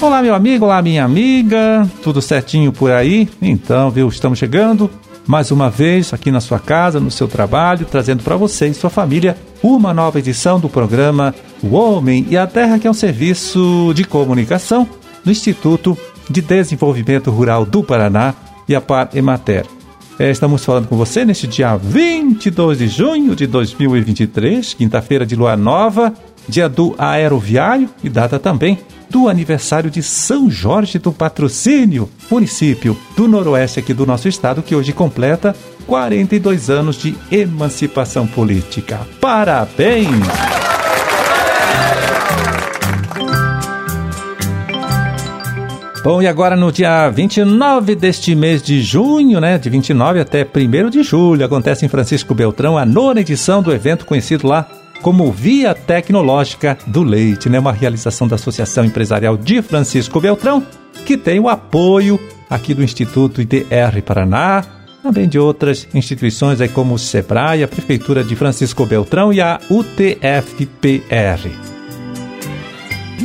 Olá, meu amigo, olá, minha amiga, tudo certinho por aí? Então, viu, estamos chegando mais uma vez aqui na sua casa, no seu trabalho, trazendo para você e sua família uma nova edição do programa O Homem e a Terra, que é um serviço de comunicação do Instituto de Desenvolvimento Rural do Paraná e a Par Emater. É, estamos falando com você neste dia 22 de junho de 2023, quinta-feira de lua nova, dia do aeroviário e data também do aniversário de São Jorge do Patrocínio, município do noroeste aqui do nosso estado, que hoje completa 42 anos de emancipação política. Parabéns! Bom, e agora no dia 29 deste mês de junho, né, de 29 até 1 de julho, acontece em Francisco Beltrão a nona edição do evento conhecido lá como Via Tecnológica do Leite, né? Uma realização da Associação Empresarial de Francisco Beltrão, que tem o apoio aqui do Instituto IDR Paraná, também de outras instituições aí como o SEBRAE, a Prefeitura de Francisco Beltrão e a UTFPR.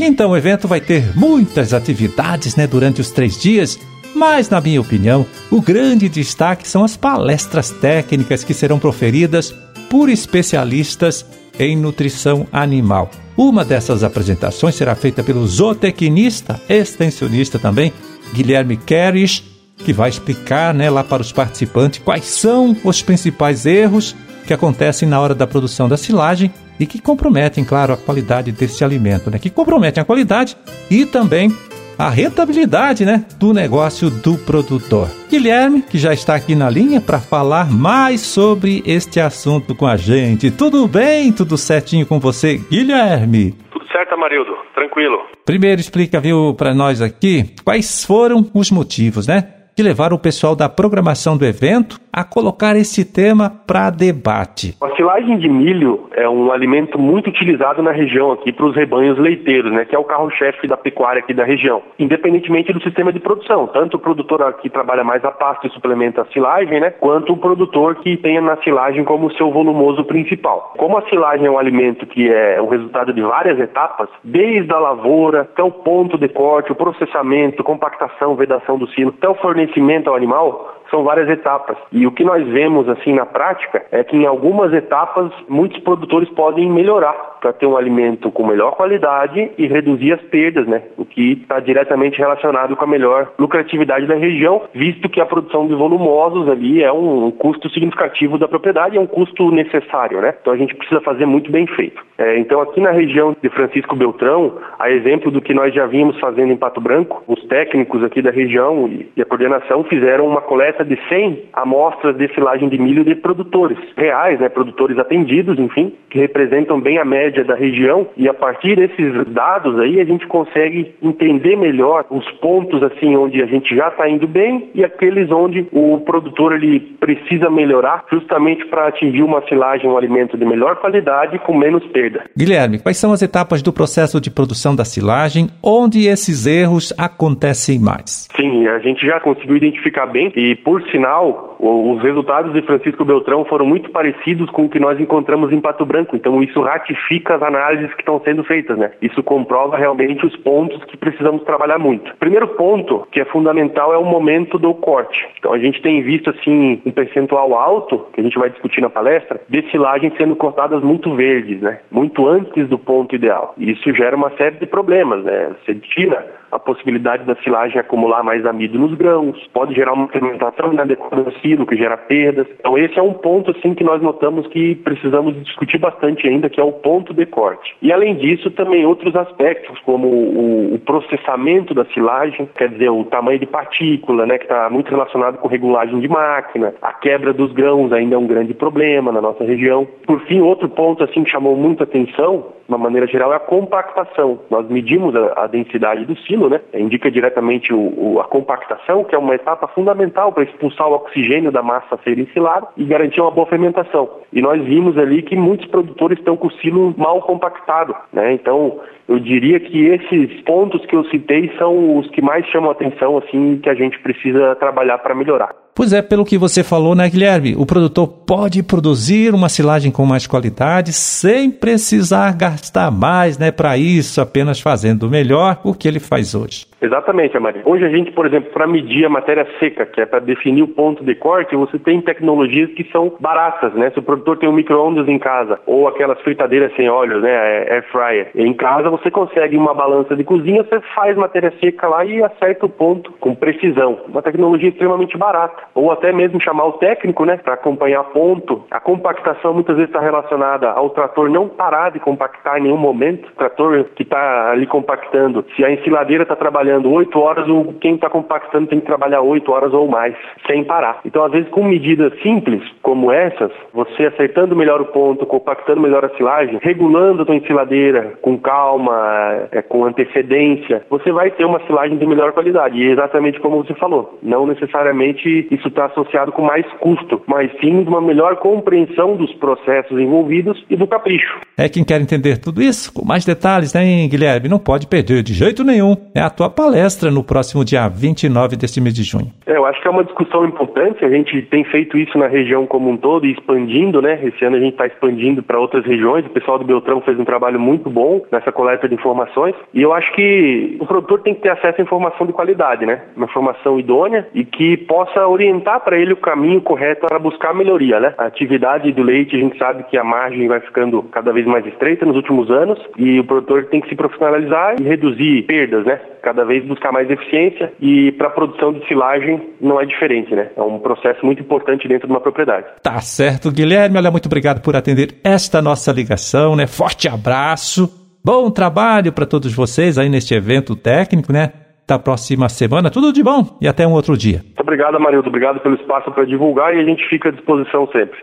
Então o evento vai ter muitas atividades né, durante os três dias, mas, na minha opinião, o grande destaque são as palestras técnicas que serão proferidas por especialistas em nutrição animal. Uma dessas apresentações será feita pelo zootecnista, extensionista também, Guilherme Keres, que vai explicar né, lá para os participantes quais são os principais erros que acontecem na hora da produção da silagem e que comprometem, claro, a qualidade desse alimento, né? Que comprometem a qualidade e também a rentabilidade né, do negócio do produtor. Guilherme, que já está aqui na linha para falar mais sobre este assunto com a gente. Tudo bem? Tudo certinho com você, Guilherme? Tudo certo, Amarildo. Tranquilo. Primeiro explica, viu, para nós aqui, quais foram os motivos, né? que levaram o pessoal da programação do evento a colocar esse tema para debate. A silagem de milho é um alimento muito utilizado na região aqui para os rebanhos leiteiros, né, que é o carro-chefe da pecuária aqui da região, independentemente do sistema de produção. Tanto o produtor que trabalha mais a pasta e suplementa a silagem, né, quanto o produtor que tenha na silagem como seu volumoso principal. Como a silagem é um alimento que é o resultado de várias etapas, desde a lavoura até o ponto de corte, o processamento, compactação, vedação do silo, até o fornecimento ao animal, são várias etapas. E o que nós vemos assim na prática é que em algumas etapas muitos produtores podem melhorar para ter um alimento com melhor qualidade e reduzir as perdas, né? O que está diretamente relacionado com a melhor lucratividade da região, visto que a produção de volumosos ali é um custo significativo da propriedade, é um custo necessário, né? Então a gente precisa fazer muito bem feito. É, então aqui na região de Francisco Beltrão, a exemplo do que nós já vimos fazendo em Pato Branco, os técnicos aqui da região e, e a coordenação fizeram uma coleta coleta de 100 amostras de silagem de milho de produtores reais, né, produtores atendidos, enfim, que representam bem a média da região e a partir desses dados aí a gente consegue entender melhor os pontos assim onde a gente já está indo bem e aqueles onde o produtor ele precisa melhorar justamente para atingir uma silagem, um alimento de melhor qualidade com menos perda. Guilherme, quais são as etapas do processo de produção da silagem onde esses erros acontecem mais? Sim, a gente já conseguiu identificar bem e por por sinal, os resultados de Francisco Beltrão foram muito parecidos com o que nós encontramos em Pato Branco. Então isso ratifica as análises que estão sendo feitas, né? Isso comprova realmente os pontos que precisamos trabalhar muito. Primeiro ponto que é fundamental é o momento do corte. Então a gente tem visto assim um percentual alto que a gente vai discutir na palestra de silagens sendo cortadas muito verdes, né? Muito antes do ponto ideal. Isso gera uma série de problemas, né? Você tira a possibilidade da silagem acumular mais amido nos grãos, pode gerar uma fermentação inadequada do silo, que gera perdas. Então esse é um ponto assim que nós notamos que precisamos discutir bastante ainda, que é o ponto de corte. E além disso, também outros aspectos, como o, o processamento da silagem, quer dizer, o tamanho de partícula, né, que está muito relacionado com regulagem de máquina, a quebra dos grãos ainda é um grande problema na nossa região. Por fim, outro ponto assim que chamou muita atenção, uma maneira geral, é a compactação. Nós medimos a, a densidade do silo né? Indica diretamente o, o, a compactação, que é uma etapa fundamental para expulsar o oxigênio da massa a ser ensilada e garantir uma boa fermentação. E nós vimos ali que muitos produtores estão com o silo mal compactado, né? Então, eu diria que esses pontos que eu citei são os que mais chamam a atenção, assim, que a gente precisa trabalhar para melhorar. Pois é, pelo que você falou, né, Guilherme? O produtor pode produzir uma silagem com mais qualidade sem precisar gastar mais, né, para isso, apenas fazendo melhor o que ele faz hoje. Exatamente, Maria. Hoje a gente, por exemplo, para medir a matéria seca, que é para definir o ponto de corte, você tem tecnologias que são baratas, né? Se o produtor tem um micro-ondas em casa ou aquelas fritadeiras sem óleo, né, air fryer, em casa você consegue uma balança de cozinha, você faz matéria seca lá e acerta o ponto com precisão. Uma tecnologia extremamente barata. Ou até mesmo chamar o técnico, né, para acompanhar ponto. A compactação muitas vezes está relacionada ao trator não parar de compactar em nenhum momento. O trator que está ali compactando, se a ensiladeira está trabalhando trabalhando oito horas, o quem está compactando tem que trabalhar oito horas ou mais, sem parar. Então, às vezes, com medidas simples como essas, você acertando melhor o ponto, compactando melhor a silagem, regulando a tua ensiladeira com calma, é, com antecedência, você vai ter uma silagem de melhor qualidade. E é exatamente como você falou, não necessariamente isso está associado com mais custo, mas sim de uma melhor compreensão dos processos envolvidos e do capricho. É quem quer entender tudo isso com mais detalhes, né, Guilherme? Não pode perder de jeito nenhum. É a tua palestra no próximo dia 29 deste mês de junho. É, eu acho que é uma discussão importante. A gente tem feito isso na região como um todo e expandindo, né? Esse ano a gente está expandindo para outras regiões. O pessoal do Beltrão fez um trabalho muito bom nessa coleta de informações. E eu acho que o produtor tem que ter acesso a informação de qualidade, né? Uma informação idônea e que possa orientar para ele o caminho correto para buscar melhoria, né? A atividade do leite, a gente sabe que a margem vai ficando cada vez mais estreita nos últimos anos e o produtor tem que se profissionalizar e reduzir perdas, né? Cada vez vez buscar mais eficiência e para a produção de silagem não é diferente, né? É um processo muito importante dentro de uma propriedade. Tá certo, Guilherme. Olha, muito obrigado por atender esta nossa ligação, né? Forte abraço. Bom trabalho para todos vocês aí neste evento técnico, né? Da próxima semana. Tudo de bom e até um outro dia. Muito obrigado, Amarildo. Obrigado pelo espaço para divulgar e a gente fica à disposição sempre.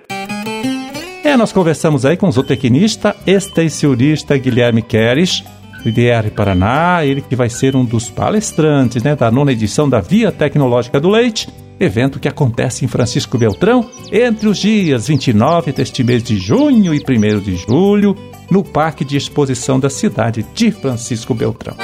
É, nós conversamos aí com o zootecnista extensionista Guilherme Queres do IDR Paraná, ele que vai ser um dos palestrantes né, da nona edição da Via Tecnológica do Leite, evento que acontece em Francisco Beltrão entre os dias 29 deste mês de junho e 1 de julho, no Parque de Exposição da cidade de Francisco Beltrão.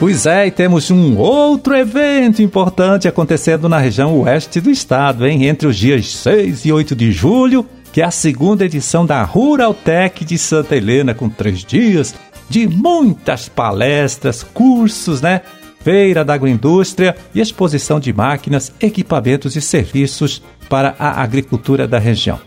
Pois é, e temos um outro evento importante acontecendo na região oeste do estado, hein? Entre os dias 6 e 8 de julho, que é a segunda edição da Rural Tech de Santa Helena, com três dias de muitas palestras, cursos, né? Feira da agroindústria e exposição de máquinas, equipamentos e serviços para a agricultura da região.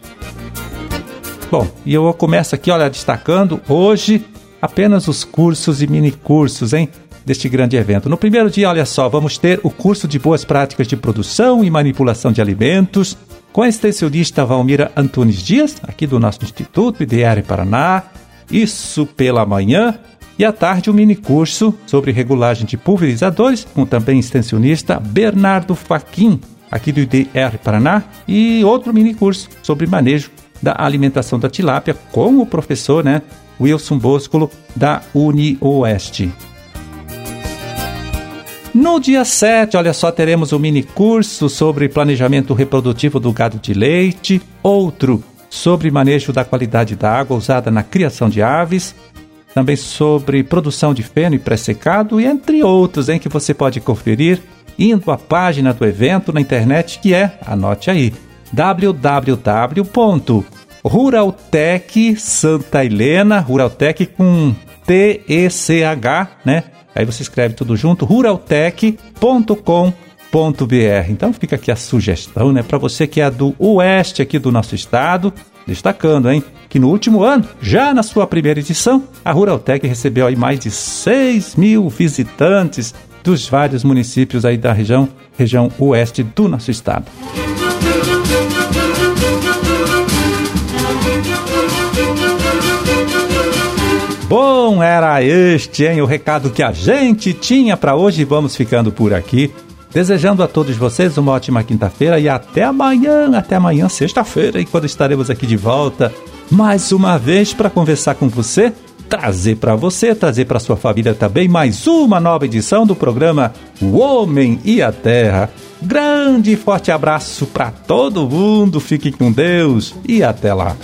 Bom, e eu começo aqui, olha, destacando hoje apenas os cursos e mini cursos, hein? Deste grande evento. No primeiro dia, olha só, vamos ter o curso de boas práticas de produção e manipulação de alimentos, com a extensionista Valmira Antunes Dias, aqui do nosso Instituto IDR Paraná, isso pela manhã, e à tarde um mini curso sobre regulagem de pulverizadores, com também extensionista Bernardo Faquin, aqui do IDR Paraná, e outro mini curso sobre manejo da alimentação da tilápia com o professor né, Wilson Boscolo, da UniOeste. No dia 7, olha só, teremos um mini curso sobre planejamento reprodutivo do gado de leite, outro sobre manejo da qualidade da água usada na criação de aves, também sobre produção de feno e pré-secado e entre outros em que você pode conferir indo à página do evento na internet que é, anote aí, www.ruraltech Santa Helena, com T-E-C-H, né? Aí você escreve tudo junto, ruraltech.com.br. Então fica aqui a sugestão, né, para você que é do oeste aqui do nosso estado, destacando, hein, que no último ano, já na sua primeira edição, a Ruraltech recebeu aí mais de 6 mil visitantes dos vários municípios aí da região, região oeste do nosso estado. Bom, era este, hein, o recado que a gente tinha para hoje. Vamos ficando por aqui. Desejando a todos vocês uma ótima quinta-feira e até amanhã, até amanhã, sexta-feira, e quando estaremos aqui de volta mais uma vez para conversar com você, trazer para você, trazer para sua família também mais uma nova edição do programa O Homem e a Terra. Grande e forte abraço para todo mundo, fique com Deus e até lá.